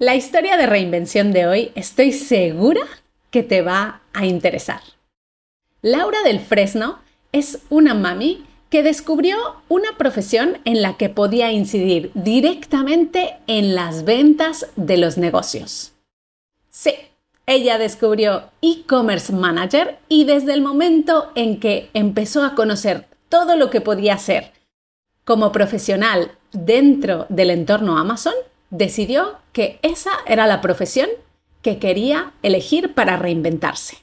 La historia de reinvención de hoy estoy segura que te va a interesar. Laura del Fresno es una mami que descubrió una profesión en la que podía incidir directamente en las ventas de los negocios. Sí, ella descubrió e-commerce manager y desde el momento en que empezó a conocer todo lo que podía hacer como profesional dentro del entorno Amazon, decidió que esa era la profesión que quería elegir para reinventarse.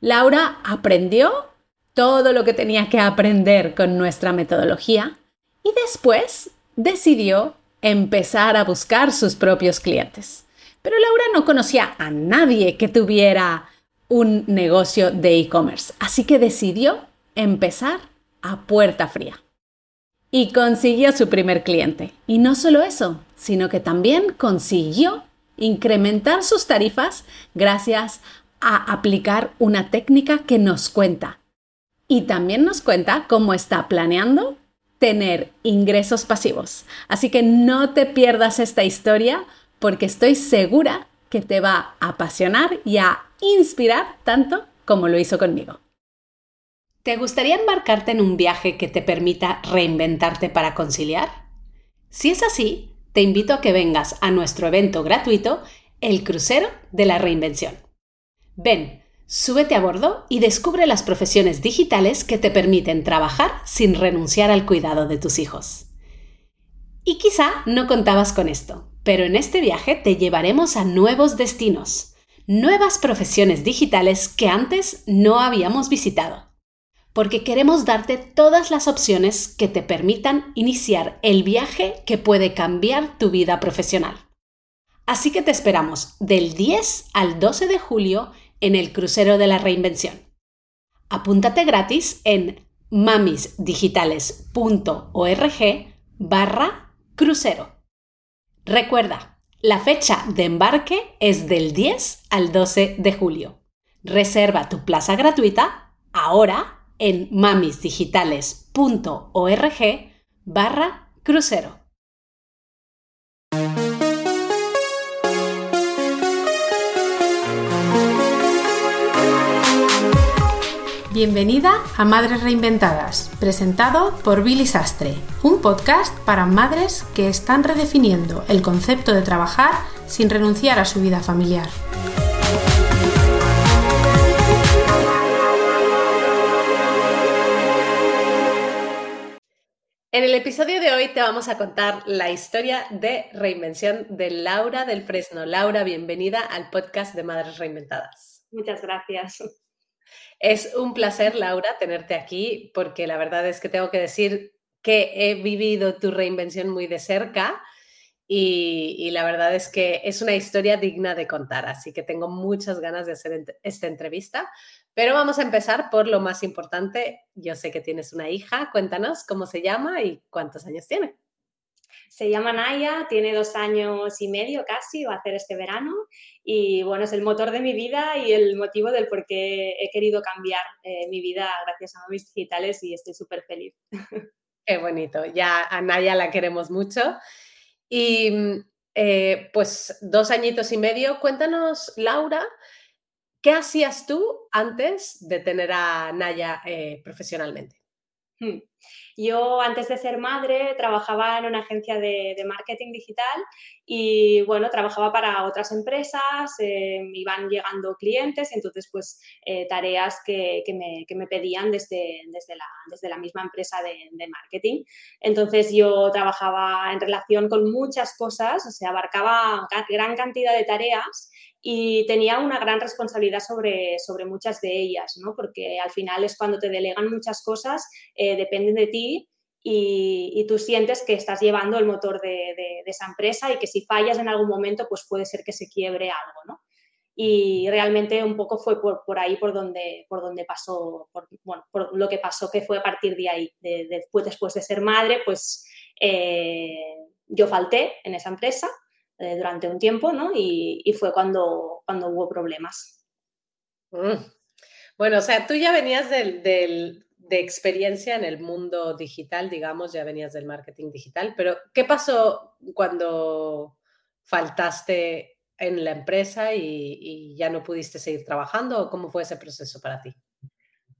Laura aprendió todo lo que tenía que aprender con nuestra metodología y después decidió empezar a buscar sus propios clientes. Pero Laura no conocía a nadie que tuviera un negocio de e-commerce, así que decidió empezar a puerta fría y consiguió su primer cliente. Y no solo eso, sino que también consiguió incrementar sus tarifas gracias a aplicar una técnica que nos cuenta. Y también nos cuenta cómo está planeando tener ingresos pasivos. Así que no te pierdas esta historia porque estoy segura que te va a apasionar y a inspirar tanto como lo hizo conmigo. ¿Te gustaría embarcarte en un viaje que te permita reinventarte para conciliar? Si es así, te invito a que vengas a nuestro evento gratuito, El Crucero de la Reinvención. Ven, súbete a bordo y descubre las profesiones digitales que te permiten trabajar sin renunciar al cuidado de tus hijos. Y quizá no contabas con esto, pero en este viaje te llevaremos a nuevos destinos, nuevas profesiones digitales que antes no habíamos visitado porque queremos darte todas las opciones que te permitan iniciar el viaje que puede cambiar tu vida profesional. Así que te esperamos del 10 al 12 de julio en el Crucero de la Reinvención. Apúntate gratis en mamisdigitales.org barra crucero. Recuerda, la fecha de embarque es del 10 al 12 de julio. Reserva tu plaza gratuita ahora en mamisdigitales.org barra crucero. Bienvenida a Madres Reinventadas, presentado por Billy Sastre, un podcast para madres que están redefiniendo el concepto de trabajar sin renunciar a su vida familiar. En el episodio de hoy te vamos a contar la historia de reinvención de Laura del Fresno. Laura, bienvenida al podcast de Madres Reinventadas. Muchas gracias. Es un placer, Laura, tenerte aquí porque la verdad es que tengo que decir que he vivido tu reinvención muy de cerca y, la verdad es que es una historia digna de contar, así que tengo muchas ganas de hacer esta entrevista. Pero vamos a empezar por lo más importante. Yo sé que tienes una hija, cuéntanos cómo se llama y cuántos años tiene. Se llama Naya, tiene dos años y medio casi, va a hacer este verano y bueno, es el motor de mi vida y el motivo del por qué he querido cambiar eh, mi vida gracias a mis digitales y estoy súper feliz. Qué bonito, ya a Naya la queremos mucho. Y mm, eh, pues dos añitos y medio, cuéntanos, Laura, ¿Qué hacías tú antes de tener a Naya eh, profesionalmente? Hmm. Yo antes de ser madre trabajaba en una agencia de, marketing digital y bueno, trabajaba para otras empresas, eh, iban llegando clientes, entonces pues eh, tareas que, me, pedían desde, desde, la, desde, la, misma empresa de, de, marketing. Entonces yo trabajaba en relación con muchas cosas, o sea, abarcaba gran cantidad de tareas y tenía una gran responsabilidad sobre, sobre muchas de ellas, ¿no? porque al final es cuando te delegan muchas cosas, eh, de ti y, tú sientes que estás llevando el motor de, esa empresa y que si fallas en algún momento, pues puede ser que se quiebre algo. ¿no? Y realmente un poco fue por, por ahí por donde, por donde pasó, por, bueno, por lo que pasó, que fue a partir de ahí. después, después de ser madre, pues eh, yo falté en esa empresa eh, durante un tiempo, ¿no? Y, fue cuando, cuando hubo problemas. Mm. Bueno, o sea, tú ya venías del, de experiencia en el mundo digital, digamos, ya venías del marketing digital, pero ¿qué pasó cuando, faltaste en la empresa y, ya no pudiste seguir trabajando? ¿O cómo fue ese proceso para ti?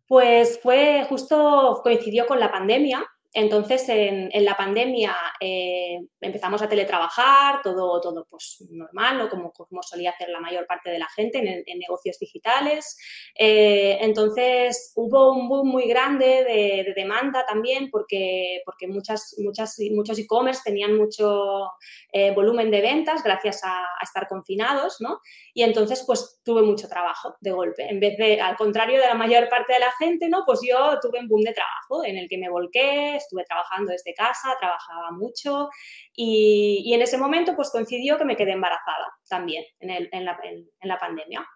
Pues fue justo, coincidió con la pandemia entonces, en, la pandemia eh, empezamos a teletrabajar, todo, todo pues, normal, ¿no? como, como solía hacer la mayor parte de la gente en, negocios digitales. Eh, entonces, hubo un boom muy grande de, demanda también porque, porque muchas, muchas, muchos e-commerce tenían mucho eh, volumen de ventas gracias a, a, estar confinados, ¿no? Y entonces, pues tuve mucho trabajo de golpe. En vez de, al contrario de la mayor parte de la gente, ¿no? Pues yo tuve un boom de trabajo en el que me volqué, estuve trabajando desde casa, trabajaba mucho y, en ese momento pues coincidió que me quedé embarazada también en, la, pandemia.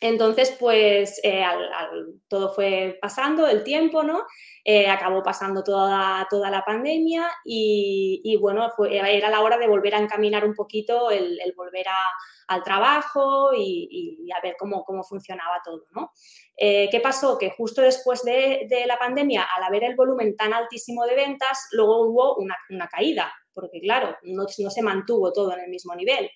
Entonces, pues eh, todo fue pasando el tiempo, ¿no? Eh, acabó pasando toda, toda la pandemia y, bueno, era la hora de volver a encaminar un poquito el, volver al trabajo y, a ver cómo, cómo funcionaba todo, ¿no? Eh, ¿Qué pasó? Que justo después de, la pandemia, al haber el volumen tan altísimo de ventas, luego hubo una, caída, porque claro, no, se mantuvo todo en el mismo nivel.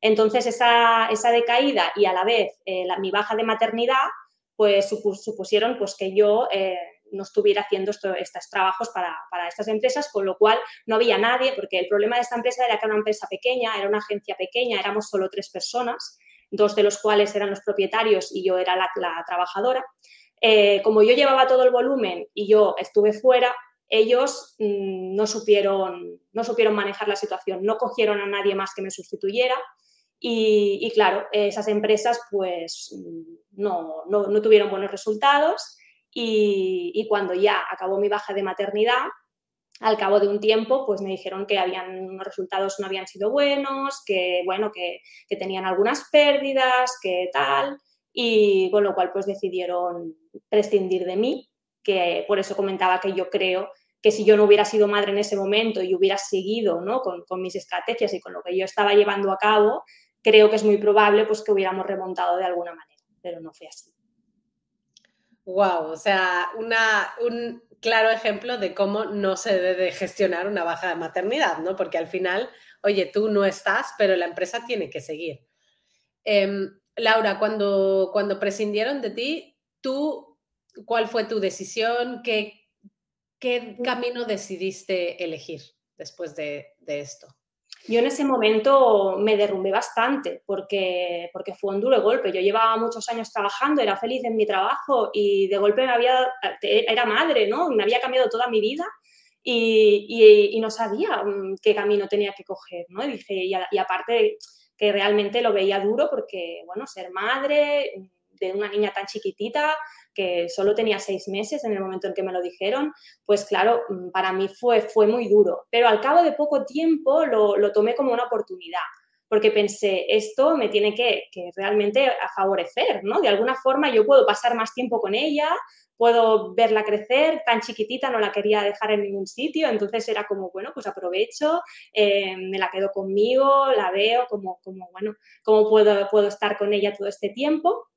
Entonces, esa, decaída y a la vez eh, mi baja de maternidad, pues supusieron pues, que yo eh, no estuviera haciendo estos trabajos para, para, estas empresas, con lo cual no había nadie, porque el problema de esta empresa era que era una empresa pequeña, era una agencia pequeña, éramos solo tres personas dos de los cuales eran los propietarios y yo era la, trabajadora. Eh, como yo llevaba todo el volumen y yo estuve fuera, ellos mm, no, supieron, no supieron manejar la situación, no cogieron a nadie más que me sustituyera y, claro, esas empresas pues no, no, tuvieron buenos resultados y, y, cuando ya acabó mi baja de maternidad, al cabo de un tiempo, pues me dijeron que habían, unos resultados no habían sido buenos, que, bueno, que, tenían algunas pérdidas, que tal, y con lo cual pues decidieron prescindir de mí, que por eso comentaba que yo creo que si yo no hubiera sido madre en ese momento y hubiera seguido ¿no? con, con, mis estrategias y con lo que yo estaba llevando a cabo, creo que es muy probable pues, que hubiéramos remontado de alguna manera, pero no fue así. Wow, o sea, una, un, claro ejemplo de cómo no se debe de gestionar una baja de maternidad, ¿no? Porque al final, oye, tú no estás, pero la empresa tiene que seguir. Em, Laura, cuando, cuando prescindieron de ti, tú, ¿cuál fue tu decisión? ¿Qué, qué camino decidiste elegir después de esto? Yo en ese momento me derrumbé bastante porque, porque fue un duro golpe. Yo llevaba muchos años trabajando, era feliz en mi trabajo y de golpe me había, era madre, ¿no? Me había cambiado toda mi vida y, y, no sabía mm, qué camino tenía que coger, ¿no? Y dije, y, aparte que realmente lo veía duro porque, bueno, ser madre de una niña tan chiquitita, que solo tenía seis meses en el momento en que me lo dijeron, pues claro, mm, para mí fue, fue muy duro. Pero al cabo de poco tiempo lo, lo tomé como una oportunidad porque pensé, esto me tiene que, que, realmente favorecer, ¿no? De alguna forma yo puedo pasar más tiempo con ella, puedo verla crecer, tan chiquitita no la quería dejar en ningún sitio, entonces era como, bueno, pues aprovecho, eh, me la quedo conmigo, la veo, como, como bueno, cómo puedo, puedo estar con ella todo este tiempo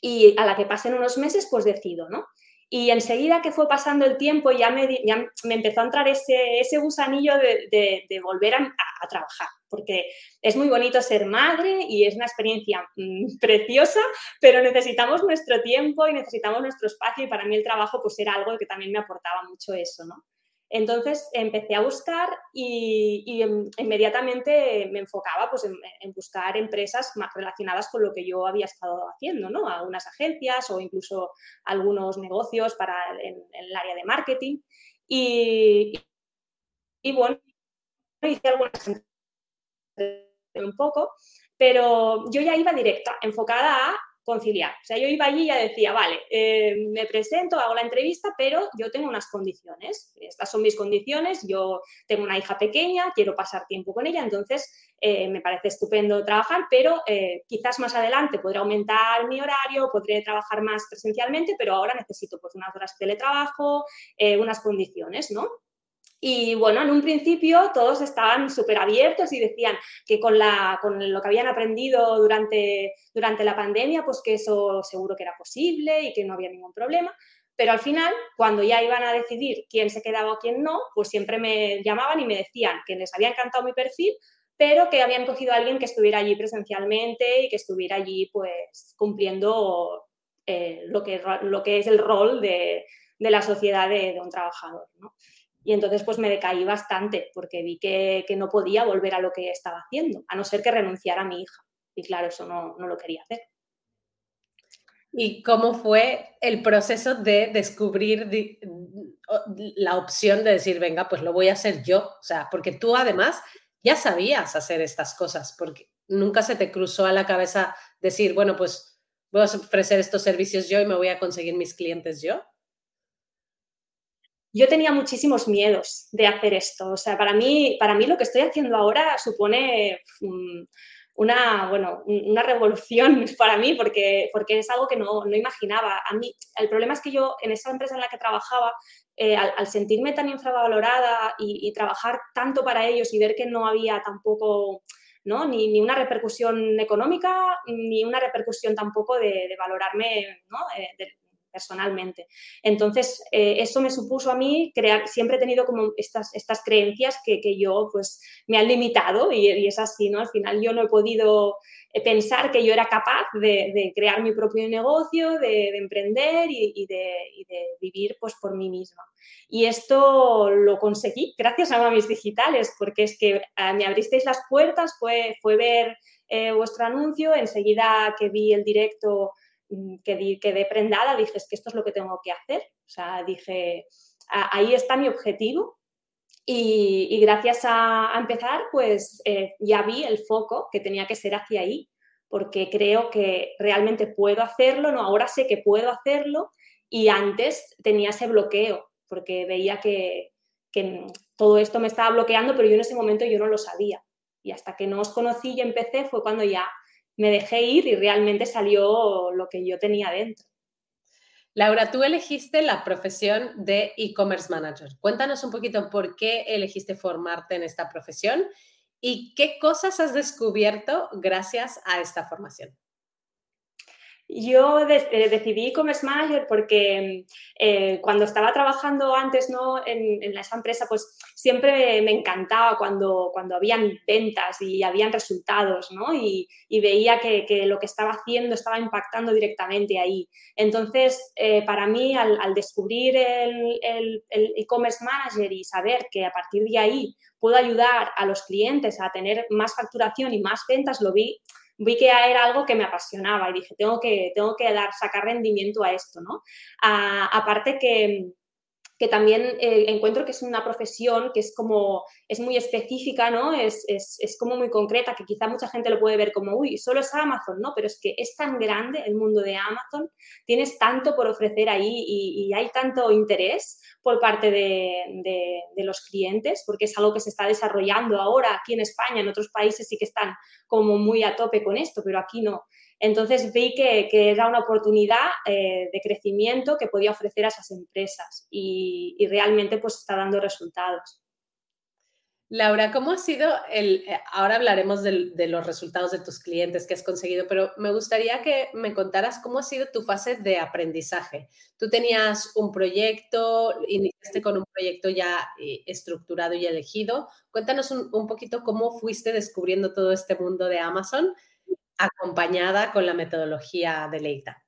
y a la que pasen unos meses, pues decido, ¿no? Y enseguida que fue pasando el tiempo ya me, ya me empezó a entrar ese, ese gusanillo de, volver a, a, trabajar, porque es muy bonito ser madre y es una experiencia mm, preciosa, pero necesitamos nuestro tiempo y necesitamos nuestro espacio y para mí el trabajo pues era algo que también me aportaba mucho eso, ¿no? Entonces empecé a buscar y, inmediatamente me enfocaba pues, en, buscar empresas más relacionadas con lo que yo había estado haciendo, ¿no? Algunas agencias o incluso algunos negocios para en, el área de marketing. Y, y bueno, hice algunas un poco, pero yo ya iba directa, enfocada a conciliar. O sea, yo iba allí y ya decía, vale, eh, me presento, hago la entrevista, pero yo tengo unas condiciones. Estas son mis condiciones. Yo tengo una hija pequeña, quiero pasar tiempo con ella, entonces eh, me parece estupendo trabajar, pero eh, quizás más adelante podré aumentar mi horario, podré trabajar más presencialmente, pero ahora necesito pues unas horas de teletrabajo, unas condiciones, ¿no? Y bueno, en un principio todos estaban súper abiertos y decían que con, la, con lo que habían aprendido durante, durante la pandemia, pues que eso seguro que era posible y que no había ningún problema. Pero al final, cuando ya iban a decidir quién se quedaba o quién no, pues siempre me llamaban y me decían que les había encantado mi perfil, pero que habían cogido a alguien que estuviera allí presencialmente y que estuviera allí pues cumpliendo eh, lo, que, lo que es el rol de, de la sociedad de, de un trabajador. ¿no? Y entonces pues me decaí bastante porque vi que, que, no podía volver a lo que estaba haciendo, a no ser que renunciara a mi hija. Y claro, eso no, no lo quería hacer. ¿Y cómo fue el proceso de descubrir la opción de decir, venga, pues lo voy a hacer yo? O sea, porque tú además ya sabías hacer estas cosas, porque nunca se te cruzó a la cabeza decir, bueno, pues voy a ofrecer estos servicios yo y me voy a conseguir mis clientes yo yo tenía muchísimos miedos de hacer esto. O sea, para mí, para mí lo que estoy haciendo ahora supone mm, una, bueno, una revolución para mí porque, porque es algo que no, no, imaginaba. A mí, el problema es que yo en esa empresa en la que trabajaba, eh, al, sentirme tan infravalorada y, trabajar tanto para ellos y ver que no había tampoco... ¿no? Ni, ni, una repercusión económica, ni una repercusión tampoco de, valorarme ¿no? Eh, personalmente. Entonces, eh, eso me supuso a mí crear, siempre he tenido como estas, estas creencias que, que yo pues me han limitado y, es así, ¿no? Al final yo no he podido eh, pensar que yo era capaz de, crear mi propio negocio, de, de emprender y, de, vivir pues por mí misma. Y esto lo conseguí gracias a Mamis Digitales, porque es que eh, me abristeis las puertas, fue, fue ver vuestro anuncio, enseguida que vi el directo que quedé prendada, dije, es que esto es lo que tengo que hacer. O sea, dije, ahí está mi objetivo. Y, gracias a, empezar, pues eh, ya vi el foco que tenía que ser hacia ahí, porque creo que realmente puedo hacerlo, no, ahora sé que puedo hacerlo y antes tenía ese bloqueo, porque veía que, que todo esto me estaba bloqueando, pero yo en ese momento yo no lo sabía. Y hasta que no os conocí y empecé fue cuando ya me dejé ir y realmente salió lo que yo tenía dentro. Laura, tú elegiste la profesión de e-commerce manager. Cuéntanos un poquito por qué elegiste formarte en esta profesión y qué cosas has descubierto gracias a esta formación. Yo eh, decidí e-commerce manager porque eh, cuando estaba trabajando antes ¿no? en, en, esa empresa, pues siempre me encantaba cuando, cuando habían ventas y habían resultados, ¿no? Y, veía que, lo que estaba haciendo estaba impactando directamente ahí. Entonces, eh, para mí, al descubrir el e-commerce manager y saber que a partir de ahí puedo ayudar a los clientes a tener más facturación y más ventas, lo vi vi que era algo que me apasionaba y dije, tengo que, tengo que dar, sacar rendimiento a esto, ¿no? A, aparte que, que también eh, encuentro que es una profesión que es como, es muy específica, ¿no? Es, es, es, como muy concreta, que quizá mucha gente lo puede ver como, uy, solo es Amazon, ¿no? Pero es que es tan grande el mundo de Amazon, tienes tanto por ofrecer ahí y, hay tanto interés por parte de, de, de, los clientes, porque es algo que se está desarrollando ahora aquí en España, en otros países sí que están como muy a tope con esto, pero aquí no. Entonces vi que, era una oportunidad eh, de crecimiento que podía ofrecer a esas empresas y, realmente pues está dando resultados. Laura, ¿cómo ha sido el, eh, ahora hablaremos de, los resultados de tus clientes que has conseguido, pero me gustaría que me contaras cómo ha sido tu fase de aprendizaje. Tú tenías un proyecto, iniciaste con un proyecto ya eh, estructurado y elegido. Cuéntanos un poquito cómo fuiste descubriendo todo este mundo de Amazon acompañada con la metodología de Leita.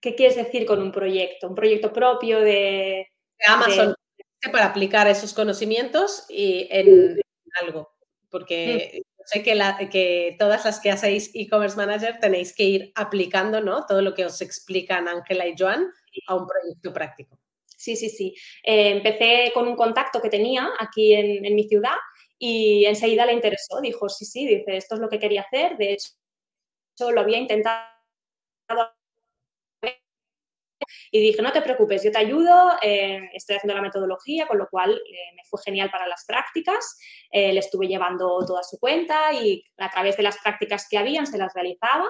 ¿Qué quieres decir con un proyecto? ¿Un proyecto propio de... Amazon de... para aplicar esos conocimientos y en algo, porque mm. sé que, la, que, todas las que hacéis e-commerce manager tenéis que ir aplicando ¿no? todo lo que os explican Ángela y Joan a un proyecto práctico. Sí, sí, sí. Eh, empecé con un contacto que tenía aquí en, en mi ciudad y enseguida le interesó, dijo, sí, sí, dice, esto es lo que quería hacer, de hecho lo había intentado y dije, no te preocupes, yo te ayudo, eh, estoy haciendo la metodología, con lo cual eh, me fue genial para las prácticas, eh, le estuve llevando toda su cuenta y a través de las prácticas que habían se las realizaba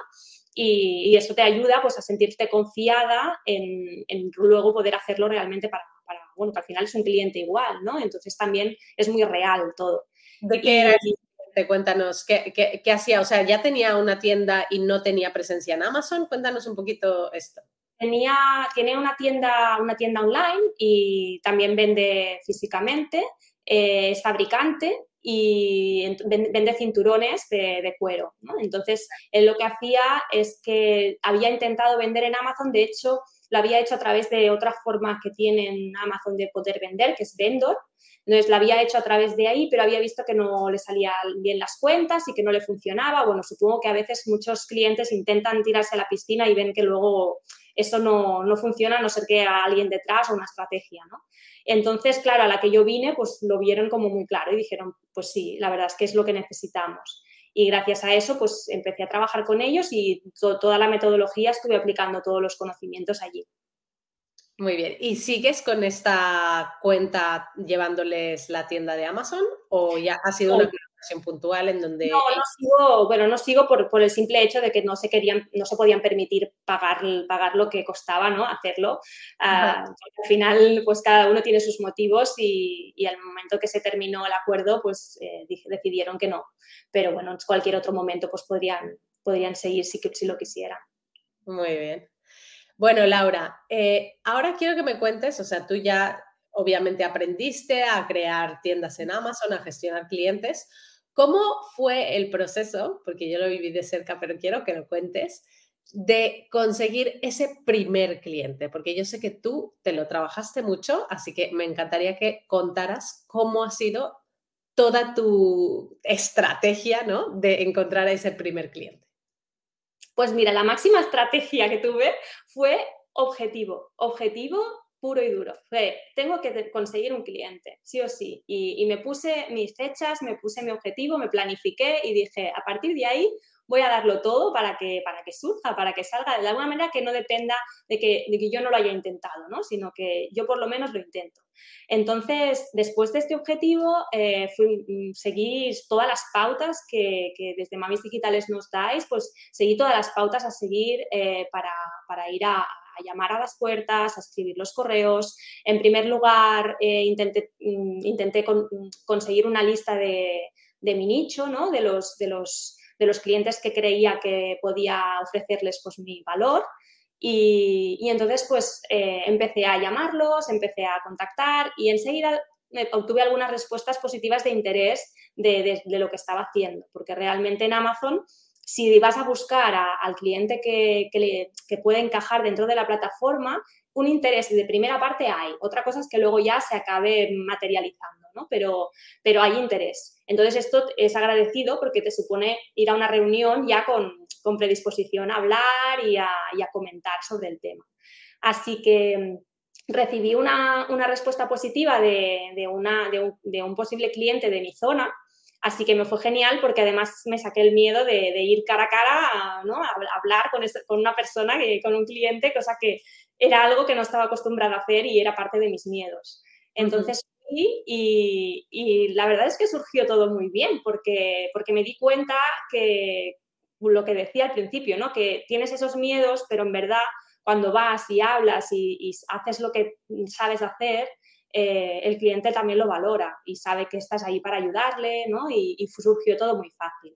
y, y eso te ayuda pues a sentirte confiada en, en luego poder hacerlo realmente para, para, bueno, que al final es un cliente igual, ¿no? Entonces también es muy real todo. ¿De qué era el Cuéntanos, ¿qué, ¿qué, qué, hacía? O sea, ¿ya tenía una tienda y no tenía presencia en Amazon? Cuéntanos un poquito esto. Tenía, tiene una tienda, una tienda online y también vende físicamente, eh, es fabricante y vende cinturones de, cuero. Entonces, él lo que hacía es que había intentado vender en Amazon, de hecho, lo había hecho a través de otra forma que tiene Amazon de poder vender, que es Vendor. Entonces, lo había hecho a través de ahí, pero había visto que no le salían bien las cuentas y que no le funcionaba. Bueno, supongo que a veces muchos clientes intentan tirarse a la piscina y ven que luego eso no, no funciona a no ser que haya alguien detrás o una estrategia, ¿no? Entonces, claro, a la que yo vine, pues lo vieron como muy claro y dijeron, pues sí, la verdad es que es lo que necesitamos. Y gracias a eso, pues empecé a trabajar con ellos y toda la metodología estuve aplicando todos los conocimientos allí. Muy bien. ¿Y sigues con esta cuenta llevándoles la tienda de Amazon o ya ha sido una puntual en donde... No, no sigo, bueno, no sigo por, por, el simple hecho de que no se querían, no se podían permitir pagar, pagar lo que costaba, ¿no? Hacerlo. Ah, al final, pues cada uno tiene sus motivos y, y al momento que se terminó el acuerdo, pues eh, decidieron que no. Pero bueno, en cualquier otro momento, pues podrían, podrían seguir si, si lo quisieran. Muy bien. Bueno, Laura, eh, ahora quiero que me cuentes, o sea, tú ya obviamente aprendiste a crear tiendas en Amazon, a gestionar clientes. ¿Cómo fue el proceso? Porque yo lo viví de cerca, pero quiero que lo cuentes, de conseguir ese primer cliente, porque yo sé que tú te lo trabajaste mucho, así que me encantaría que contaras cómo ha sido toda tu estrategia, ¿no? De encontrar a ese primer cliente. Pues mira, la máxima estrategia que tuve fue objetivo, objetivo puro y duro. Fue, tengo que conseguir un cliente, sí o sí. Y, me puse mis fechas, me puse mi objetivo, me planifiqué y dije, a partir de ahí voy a darlo todo para que, para que surja, para que salga de alguna manera que no dependa de que, de que yo no lo haya intentado, ¿no? sino que yo por lo menos lo intento. Entonces, después de este objetivo, eh, fui, mm, seguí todas las pautas que, desde Mamis Digitales nos dais, pues seguí todas las pautas a seguir eh, para, para, ir a, llamar a las puertas, a escribir los correos. En primer lugar, eh, intenté, mm, intenté conseguir una lista de, mi nicho, ¿no? de, los, de, los, de los clientes que creía que podía ofrecerles pues, mi valor. Y, entonces, pues, eh, empecé a llamarlos, empecé a contactar y enseguida obtuve algunas respuestas positivas de interés de, de, lo que estaba haciendo, porque realmente en Amazon si vas a buscar al cliente que, que, puede encajar dentro de la plataforma, un interés de primera parte hay. Otra cosa es que luego ya se acabe materializando, ¿no? Pero, pero hay interés. Entonces esto es agradecido porque te supone ir a una reunión ya con, con predisposición a hablar y a, comentar sobre el tema. Así que mm, recibí una, respuesta positiva de, una, de un posible cliente de mi zona Así que me fue genial porque además me saqué el miedo de, ir cara a cara ¿no? a, hablar con, con, una persona, que, con un cliente, cosa que era algo que no estaba acostumbrada a hacer y era parte de mis miedos. Entonces, y, la verdad es que surgió todo muy bien porque, porque me di cuenta que lo que decía al principio, ¿no? que tienes esos miedos, pero en verdad cuando vas y hablas y haces lo que sabes hacer, eh, el cliente también lo valora y sabe que estás ahí para ayudarle, ¿no? Y, surgió todo muy fácil.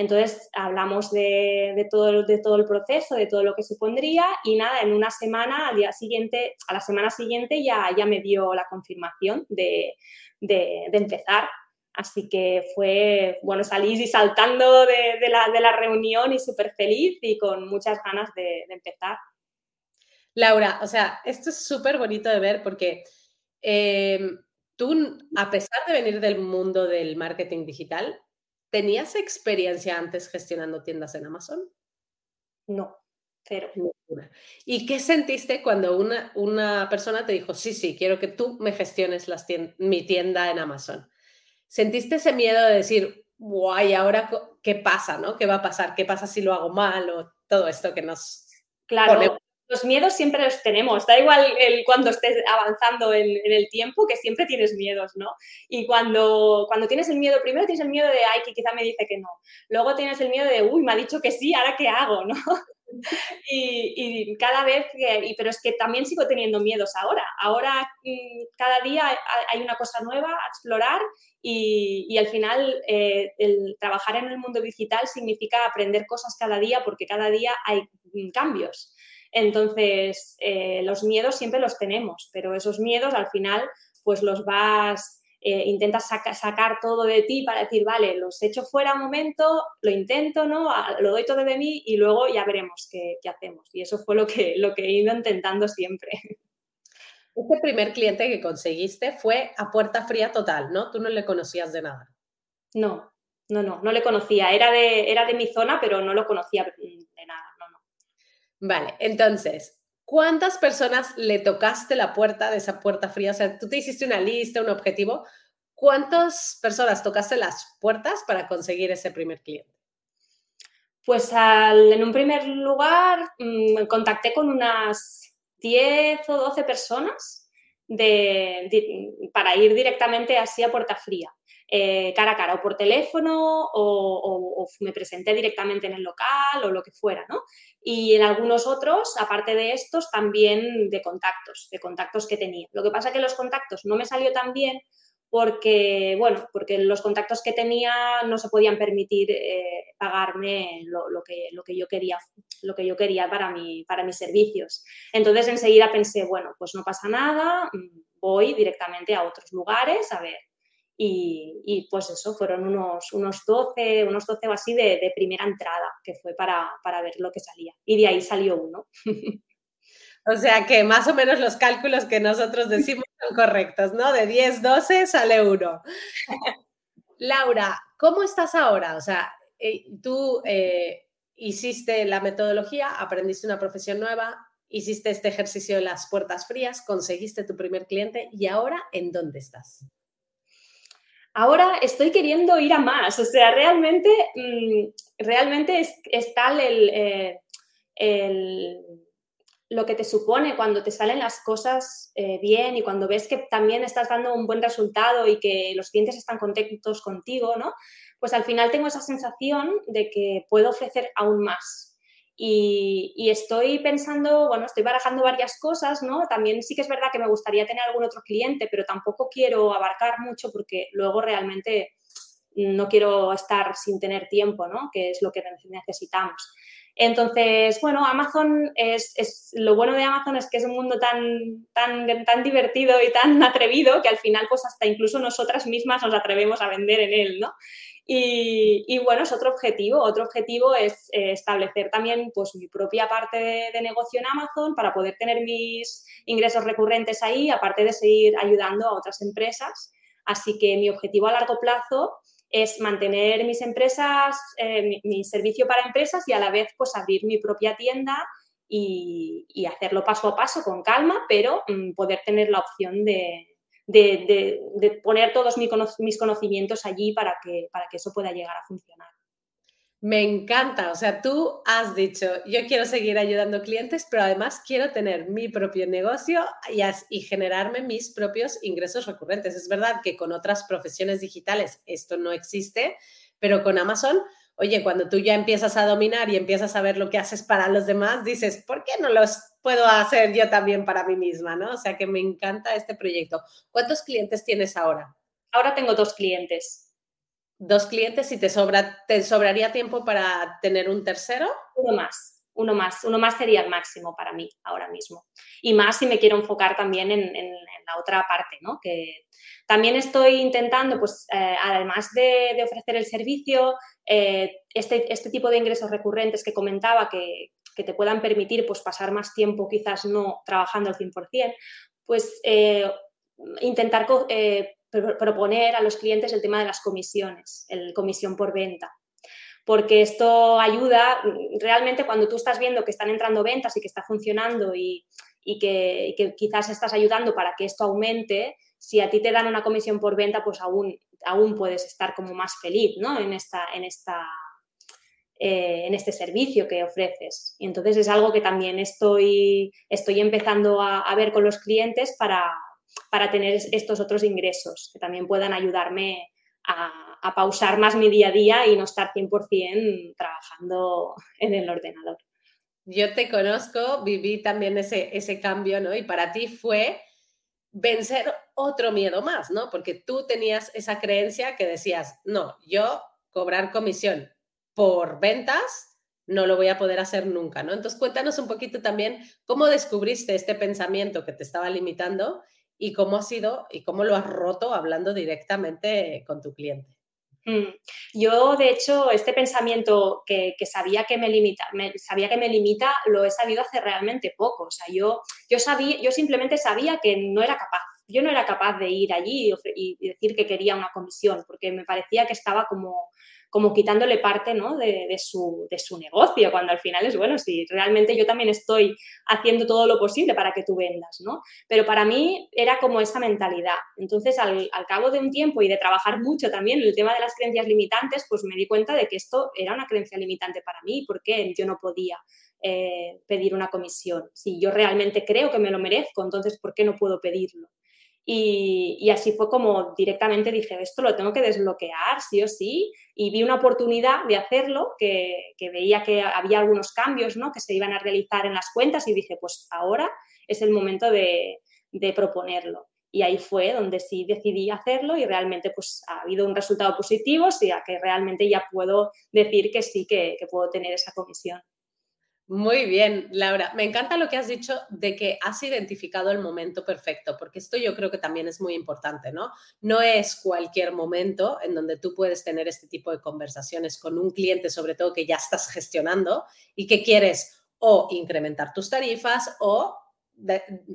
Entonces hablamos de, todo, el proceso, de todo lo que supondría y nada, en una semana, al día siguiente, a la semana siguiente ya, me dio la confirmación de, empezar. Así que fue, bueno, salí saltando de, la, reunión y súper feliz y con muchas ganas de empezar. Laura, o sea, esto es súper bonito de ver porque Em, tú, a pesar de venir del mundo del marketing digital, ¿tenías experiencia antes gestionando tiendas en Amazon? No, cero. ¿Y qué sentiste cuando una, una persona te dijo, sí, sí, quiero que tú me gestiones las mi tienda en Amazon? ¿Sentiste ese miedo de decir, guay, ahora qué pasa, no? ¿Qué va a pasar? ¿Qué pasa si lo hago mal? O todo esto que nos claro los miedos siempre los tenemos, da igual el, cuando estés avanzando en, el tiempo, que siempre tienes miedos, ¿no? Y cuando, cuando tienes el miedo, primero tienes el miedo de, ay, que quizá me dice que no. Luego tienes el miedo de, uy, me ha dicho que sí, ¿ahora qué hago, no? y, cada vez, que, pero es que también sigo teniendo miedos ahora. Ahora mm, cada día hay una cosa nueva a explorar y, al final eh, el trabajar en el mundo digital significa aprender cosas cada día porque cada día hay mm, cambios. Entonces, eh, los miedos siempre los tenemos, pero esos miedos al final pues los vas eh, intentas sacar todo de ti para decir, vale, los echo fuera un momento, lo intento, ¿no? lo doy todo de mí y luego ya veremos qué, hacemos. Y eso fue lo que, lo que he ido intentando siempre. Este primer cliente que conseguiste fue a puerta fría total, ¿no? Tú no le conocías de nada. No, no, no, no le conocía. Era de, era de mi zona, pero no lo conocía de nada. Vale, entonces, ¿cuántas personas le tocaste la puerta de esa puerta fría? O sea, tú te hiciste una lista, un objetivo. ¿Cuántas personas tocaste las puertas para conseguir ese primer cliente? Pues en un primer lugar mm, contacté con unas 10 o 12 personas para ir directamente así a puerta fría. Eh, cara a cara, o por teléfono, o, me presenté directamente en el local, o lo que fuera, ¿no? Y en algunos otros, aparte de estos, también de contactos, de contactos que tenía. Lo que pasa es que los contactos no me salió tan bien porque, bueno, porque los contactos que tenía no se podían permitir eh, pagarme lo, que, lo, que, yo quería, lo que yo quería para, mi, para mis servicios. Entonces enseguida pensé, bueno, pues no pasa nada, mm, voy directamente a otros lugares a ver y, pues eso, fueron unos, unos 12, unos 12 o así de, primera entrada, que fue para, ver lo que salía. Y de ahí salió uno. O sea que más o menos los cálculos que nosotros decimos son correctos, ¿no? De 10, 12 sale uno. Laura, ¿cómo estás ahora? O sea, eh, tú eh, hiciste la metodología, aprendiste una profesión nueva, hiciste este ejercicio de las puertas frías, conseguiste tu primer cliente y ahora, ¿en dónde estás? Ahora estoy queriendo ir a más. O sea, realmente, mm, realmente es, tal eh, el, lo que te supone cuando te salen las cosas eh, bien y cuando ves que también estás dando un buen resultado y que los clientes están contentos contigo, ¿no? Pues al final tengo esa sensación de que puedo ofrecer aún más. Y, estoy pensando, bueno, estoy barajando varias cosas, ¿no? También sí que es verdad que me gustaría tener algún otro cliente, pero tampoco quiero abarcar mucho porque luego realmente no quiero estar sin tener tiempo, ¿no? Que es lo que necesitamos. Entonces, bueno, Amazon es, es, lo bueno de Amazon es que es un mundo tan, tan, tan divertido y tan atrevido que al final, pues hasta incluso nosotras mismas nos atrevemos a vender en él, ¿no? Y, bueno, es otro objetivo. Otro objetivo es eh, establecer también pues, mi propia parte de, negocio en Amazon para poder tener mis ingresos recurrentes ahí, aparte de seguir ayudando a otras empresas. Así que mi objetivo a largo plazo es mantener mis empresas, eh, mi, servicio para empresas y a la vez pues abrir mi propia tienda y, hacerlo paso a paso con calma, pero mm, poder tener la opción de, de, poner todos mis conocimientos allí para que, para que eso pueda llegar a funcionar. Me encanta, o sea, tú has dicho, yo quiero seguir ayudando clientes, pero además quiero tener mi propio negocio y, y, generarme mis propios ingresos recurrentes. Es verdad que con otras profesiones digitales esto no existe, pero con Amazon oye, cuando tú ya empiezas a dominar y empiezas a ver lo que haces para los demás, dices, ¿por qué no los puedo hacer yo también para mí misma? ¿no? O sea que me encanta este proyecto. ¿Cuántos clientes tienes ahora? Ahora tengo dos clientes. Dos clientes y te sobra, ¿te sobraría tiempo para tener un tercero? Uno más uno más, uno más sería el máximo para mí ahora mismo. Y más si me quiero enfocar también en, la otra parte, ¿no? Que también estoy intentando, pues, eh, además de, ofrecer el servicio, eh, este, este, tipo de ingresos recurrentes que comentaba que, te puedan permitir, pues, pasar más tiempo quizás no trabajando al 100%, pues eh, intentar proponer a los clientes el tema de las comisiones, el comisión por venta porque esto ayuda realmente cuando tú estás viendo que están entrando ventas y que está funcionando y, que, quizás estás ayudando para que esto aumente, si a ti te dan una comisión por venta, pues aún, aún puedes estar como más feliz ¿no? en, esta, en, esta, eh, en este servicio que ofreces. Y entonces es algo que también estoy, estoy empezando a, ver con los clientes para, para tener estos otros ingresos que también puedan ayudarme a, pausar más mi día a día y no estar 100% trabajando en el ordenador. Yo te conozco, viví también ese, ese cambio, ¿no? Y para ti fue vencer otro miedo más, ¿no? Porque tú tenías esa creencia que decías, no, yo cobrar comisión por ventas no lo voy a poder hacer nunca, ¿no? Entonces cuéntanos un poquito también cómo descubriste este pensamiento que te estaba limitando y cómo ha sido y cómo lo has roto hablando directamente con tu cliente. Mm. Yo, de hecho, este pensamiento que, sabía, que me limita, sabía que me limita, lo he sabido hace realmente poco. O sea, yo, yo, sabía, yo simplemente sabía que no era capaz. Yo no era capaz de ir allí y decir que quería una comisión, porque me parecía que estaba como como quitándole parte ¿no? de, su, de, su, negocio, cuando al final es, bueno, si realmente yo también estoy haciendo todo lo posible para que tú vendas, ¿no? Pero para mí era como esa mentalidad. Entonces, al, cabo de un tiempo y de trabajar mucho también el tema de las creencias limitantes, pues me di cuenta de que esto era una creencia limitante para mí, porque yo no podía eh, pedir una comisión. Si yo realmente creo que me lo merezco, entonces, ¿por qué no puedo pedirlo? Y, así fue como directamente dije, esto lo tengo que desbloquear, sí o sí, y vi una oportunidad de hacerlo, que, veía que había algunos cambios ¿no? que se iban a realizar en las cuentas y dije, pues ahora es el momento de, proponerlo. Y ahí fue donde sí decidí hacerlo y realmente pues ha habido un resultado positivo, o sea que realmente ya puedo decir que sí que puedo tener esa comisión. Muy bien, Laura. Me encanta lo que has dicho de que has identificado el momento perfecto, porque esto yo creo que también es muy importante, ¿no? No es cualquier momento en donde tú puedes tener este tipo de conversaciones con un cliente, sobre todo que ya estás gestionando y que quieres o incrementar tus tarifas o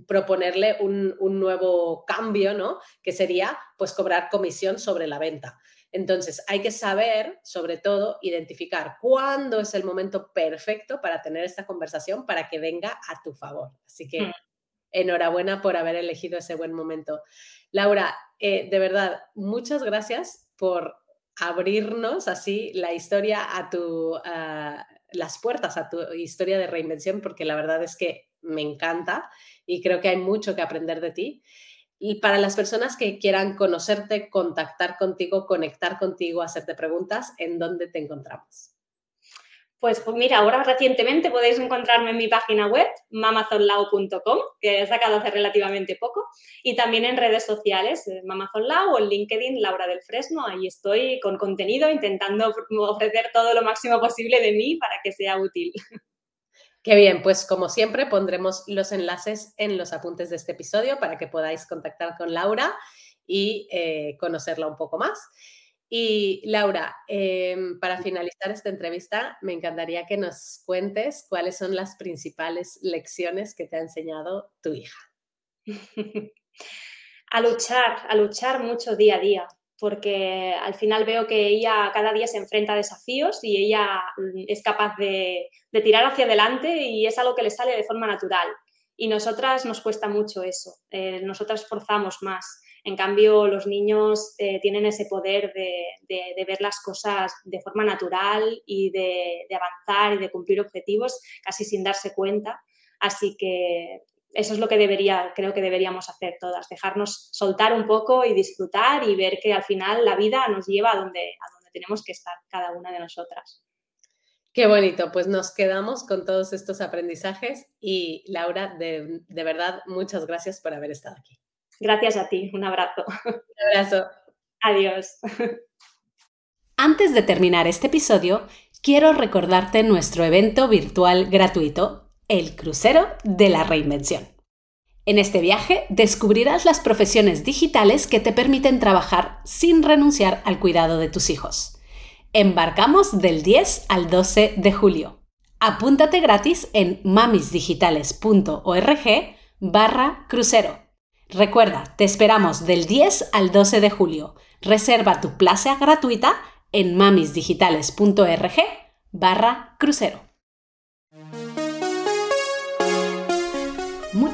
proponerle un, un, nuevo cambio, ¿no? Que sería pues cobrar comisión sobre la venta. Entonces, hay que saber, sobre todo, identificar cuándo es el momento perfecto para tener esta conversación para que venga a tu favor. Así que mm. enhorabuena por haber elegido ese buen momento. Laura, eh, de verdad, muchas gracias por abrirnos así la historia a tu, las puertas a tu historia de reinvención, porque la verdad es que me encanta y creo que hay mucho que aprender de ti. Y para las personas que quieran conocerte, contactar contigo, conectar contigo, hacerte preguntas, ¿en dónde te encontramos? Pues, pues mira, ahora recientemente podéis encontrarme en mi página web, mamazonlao.com, que he sacado hace relativamente poco, y también en redes sociales, eh, mamazonlao o en LinkedIn, Laura del Fresno. Ahí estoy con contenido, intentando ofrecer todo lo máximo posible de mí para que sea útil. Qué bien, pues como siempre pondremos los enlaces en los apuntes de este episodio para que podáis contactar con Laura y eh, conocerla un poco más. Y Laura, em, para finalizar esta entrevista, me encantaría que nos cuentes cuáles son las principales lecciones que te ha enseñado tu hija. a luchar, a luchar mucho día a día, porque al final veo que ella cada día se enfrenta a desafíos y ella mm, es capaz de, tirar hacia adelante y es algo que le sale de forma natural. Y nosotras nos cuesta mucho eso, eh, nosotras forzamos más. En cambio, los niños eh, tienen ese poder de, ver las cosas de forma natural y de, avanzar y de cumplir objetivos casi sin darse cuenta. Así que eso es lo que debería, creo que deberíamos hacer todas, dejarnos soltar un poco y disfrutar y ver que al final la vida nos lleva a donde, a donde tenemos que estar cada una de nosotras. Qué bonito, pues nos quedamos con todos estos aprendizajes y Laura, de, de verdad, muchas gracias por haber estado aquí. Gracias a ti, un abrazo. Un abrazo. Adiós. Antes de terminar este episodio, quiero recordarte nuestro evento virtual gratuito el crucero de la reinvención. En este viaje descubrirás las profesiones digitales que te permiten trabajar sin renunciar al cuidado de tus hijos. Embarcamos del 10 al 12 de julio. Apúntate gratis en mamisdigitales.org barra crucero. Recuerda, te esperamos del 10 al 12 de julio. Reserva tu plaza gratuita en mamisdigitales.org barra crucero.